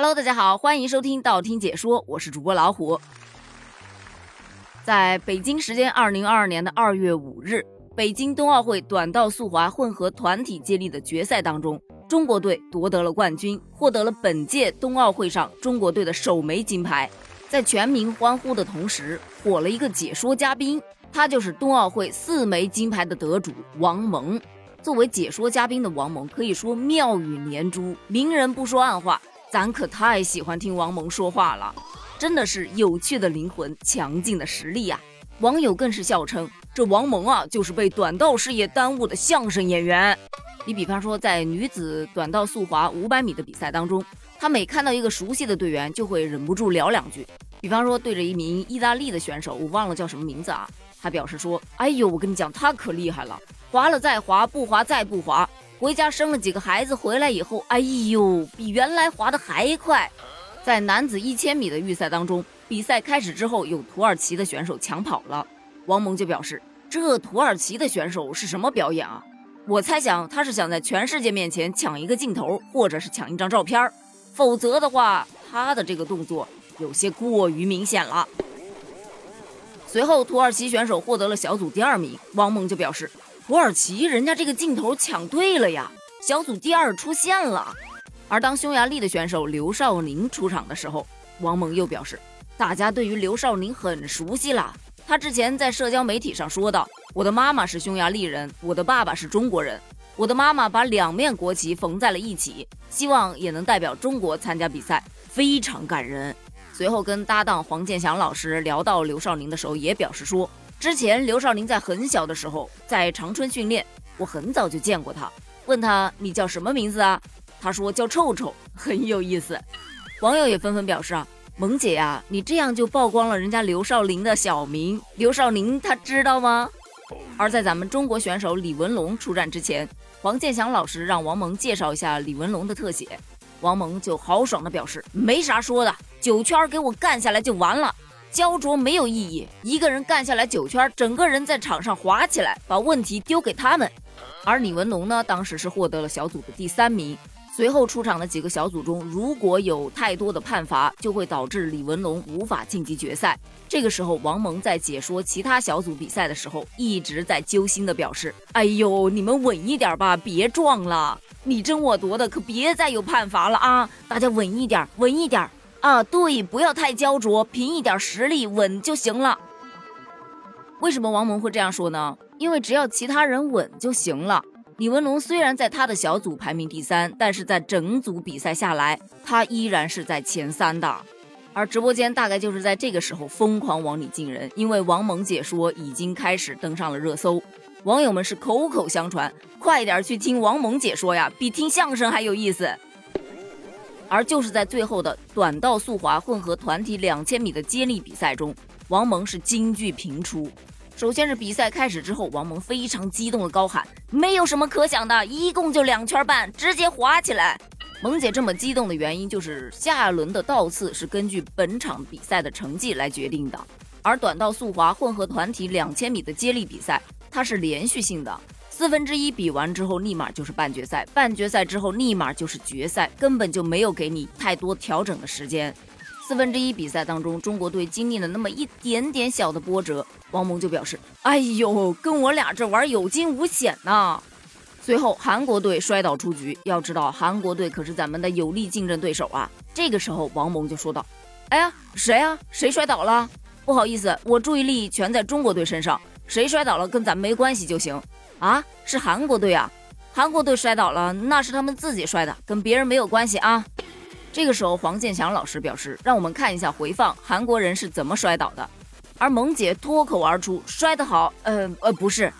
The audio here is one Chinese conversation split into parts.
Hello，大家好，欢迎收听道听解说，我是主播老虎。在北京时间二零二二年的二月五日，北京冬奥会短道速滑混合团体接力的决赛当中，中国队夺得了冠军，获得了本届冬奥会上中国队的首枚金牌。在全民欢呼的同时，火了一个解说嘉宾，他就是冬奥会四枚金牌的得主王蒙。作为解说嘉宾的王蒙，可以说妙语连珠，明人不说暗话。咱可太喜欢听王蒙说话了，真的是有趣的灵魂，强劲的实力呀！网友更是笑称，这王蒙啊，就是被短道事业耽误的相声演员。你比方说，在女子短道速滑五百米的比赛当中，他每看到一个熟悉的队员，就会忍不住聊两句。比方说，对着一名意大利的选手，我忘了叫什么名字啊，他表示说：“哎呦，我跟你讲，他可厉害了，滑了再滑，不滑再不滑。”回家生了几个孩子，回来以后，哎呦，比原来滑的还快。在男子一千米的预赛当中，比赛开始之后，有土耳其的选手抢跑了。王蒙就表示，这土耳其的选手是什么表演啊？我猜想他是想在全世界面前抢一个镜头，或者是抢一张照片儿否则的话，他的这个动作有些过于明显了。随后，土耳其选手获得了小组第二名，王蒙就表示。土耳其人家这个镜头抢对了呀，小组第二出现了。而当匈牙利的选手刘少宁出场的时候，王蒙又表示，大家对于刘少宁很熟悉了。他之前在社交媒体上说道：“我的妈妈是匈牙利人，我的爸爸是中国人。我的妈妈把两面国旗缝在了一起，希望也能代表中国参加比赛，非常感人。”随后跟搭档黄健翔老师聊到刘少宁的时候，也表示说。之前刘少林在很小的时候在长春训练，我很早就见过他。问他你叫什么名字啊？他说叫臭臭，很有意思。网友也纷纷表示啊，萌姐呀，你这样就曝光了人家刘少林的小名。刘少林他知道吗？而在咱们中国选手李文龙出战之前，黄健翔老师让王蒙介绍一下李文龙的特写，王蒙就豪爽的表示没啥说的，九圈给我干下来就完了。焦灼没有意义，一个人干下来九圈，整个人在场上滑起来，把问题丢给他们。而李文龙呢，当时是获得了小组的第三名。随后出场的几个小组中，如果有太多的判罚，就会导致李文龙无法晋级决赛。这个时候，王蒙在解说其他小组比赛的时候，一直在揪心的表示：“哎呦，你们稳一点吧，别撞了，你争我夺的，可别再有判罚了啊！大家稳一点，稳一点。”啊，对，不要太焦灼，凭一点实力稳就行了。为什么王蒙会这样说呢？因为只要其他人稳就行了。李文龙虽然在他的小组排名第三，但是在整组比赛下来，他依然是在前三的。而直播间大概就是在这个时候疯狂往里进人，因为王蒙解说已经开始登上了热搜，网友们是口口相传，快点去听王蒙解说呀，比听相声还有意思。而就是在最后的短道速滑混合团体两千米的接力比赛中，王蒙是金句频出。首先是比赛开始之后，王蒙非常激动的高喊：“没有什么可想的，一共就两圈半，直接滑起来！”萌姐这么激动的原因就是下一轮的倒次是根据本场比赛的成绩来决定的，而短道速滑混合团体两千米的接力比赛，它是连续性的。四分之一比完之后，立马就是半决赛；半决赛之后，立马就是决赛，根本就没有给你太多调整的时间。四分之一比赛当中，中国队经历了那么一点点小的波折，王蒙就表示：“哎呦，跟我俩这玩有惊无险呐。”随后，韩国队摔倒出局。要知道，韩国队可是咱们的有力竞争对手啊。这个时候，王蒙就说道：“哎呀，谁啊？谁摔倒了？不好意思，我注意力全在中国队身上，谁摔倒了跟咱没关系就行。”啊，是韩国队啊！韩国队摔倒了，那是他们自己摔的，跟别人没有关系啊。这个时候，黄健翔老师表示，让我们看一下回放，韩国人是怎么摔倒的。而萌姐脱口而出：“摔得好。”呃呃，不是，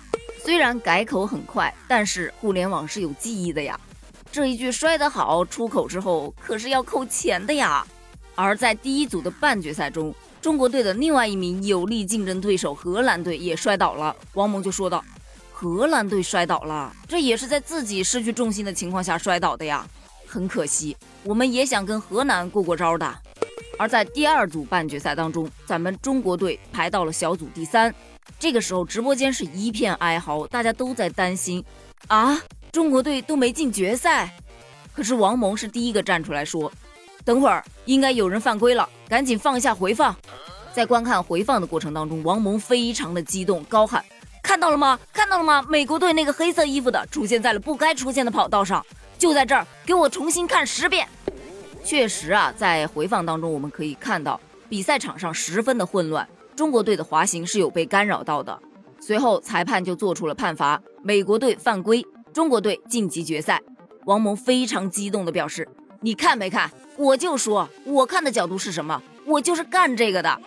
虽然改口很快，但是互联网是有记忆的呀。这一句“摔得好”出口之后，可是要扣钱的呀。而在第一组的半决赛中，中国队的另外一名有力竞争对手荷兰队也摔倒了。王蒙就说道。荷兰队摔倒了，这也是在自己失去重心的情况下摔倒的呀，很可惜。我们也想跟河南过过招的。而在第二组半决赛当中，咱们中国队排到了小组第三。这个时候，直播间是一片哀嚎，大家都在担心啊，中国队都没进决赛。可是王蒙是第一个站出来说，等会儿应该有人犯规了，赶紧放一下回放。在观看回放的过程当中，王蒙非常的激动，高喊：“看到了吗？看到了吗？美国队那个黑色衣服的出现在了不该出现的跑道上，就在这儿，给我重新看十遍。”确实啊，在回放当中我们可以看到，比赛场上十分的混乱，中国队的滑行是有被干扰到的。随后裁判就做出了判罚，美国队犯规，中国队晋级决赛。王蒙非常激动地表示：“你看没看？我就说，我看的角度是什么？我就是干这个的。”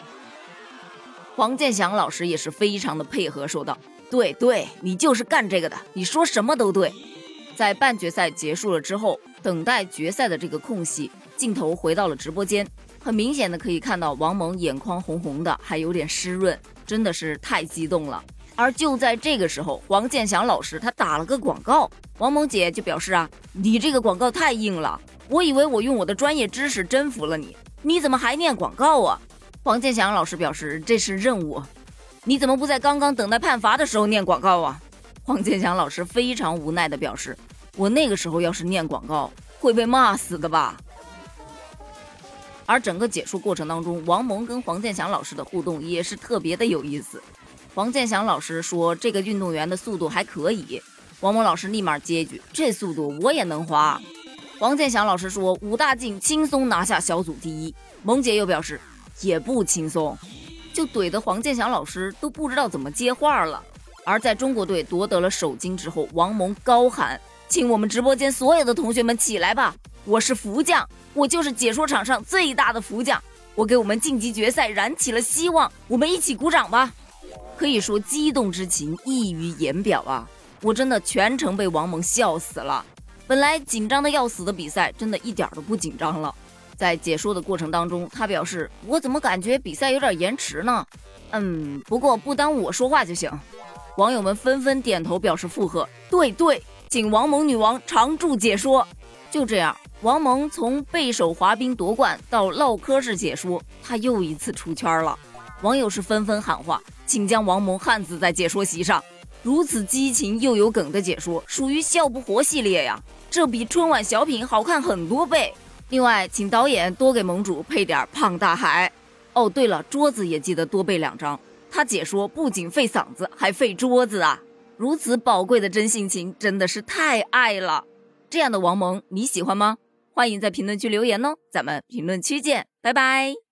黄健翔老师也是非常的配合，说道：“对对，你就是干这个的，你说什么都对。”在半决赛结束了之后，等待决赛的这个空隙，镜头回到了直播间，很明显的可以看到王蒙眼眶红红的，还有点湿润，真的是太激动了。而就在这个时候，黄健翔老师他打了个广告，王蒙姐就表示啊，你这个广告太硬了，我以为我用我的专业知识征服了你，你怎么还念广告啊？黄健翔老师表示这是任务，你怎么不在刚刚等待判罚的时候念广告啊？黄健翔老师非常无奈的表示，我那个时候要是念广告会被骂死的吧。而整个解说过程当中，王蒙跟黄健翔老师的互动也是特别的有意思。黄健翔老师说：“这个运动员的速度还可以。”王蒙老师立马接一句：“这速度我也能滑。”黄健翔老师说：“武大靖轻松拿下小组第一。”萌姐又表示：“也不轻松。”就怼得黄健翔老师都不知道怎么接话了。而在中国队夺得了首金之后，王蒙高喊：“请我们直播间所有的同学们起来吧！我是福将，我就是解说场上最大的福将，我给我们晋级决赛燃起了希望，我们一起鼓掌吧！”可以说激动之情溢于言表啊！我真的全程被王蒙笑死了。本来紧张的要死的比赛，真的一点都不紧张了。在解说的过程当中，他表示：“我怎么感觉比赛有点延迟呢？”嗯，不过不耽误我说话就行。网友们纷纷点头表示附和。对对，请王蒙女王常驻解说。就这样，王蒙从背手滑冰夺冠到唠嗑式解说，他又一次出圈了。网友是纷纷喊话。请将王蒙汉字在解说席上，如此激情又有梗的解说，属于笑不活系列呀，这比春晚小品好看很多倍。另外，请导演多给盟主配点胖大海。哦，对了，桌子也记得多备两张，他解说不仅费嗓子，还费桌子啊！如此宝贵的真性情，真的是太爱了。这样的王蒙你喜欢吗？欢迎在评论区留言哦，咱们评论区见，拜拜。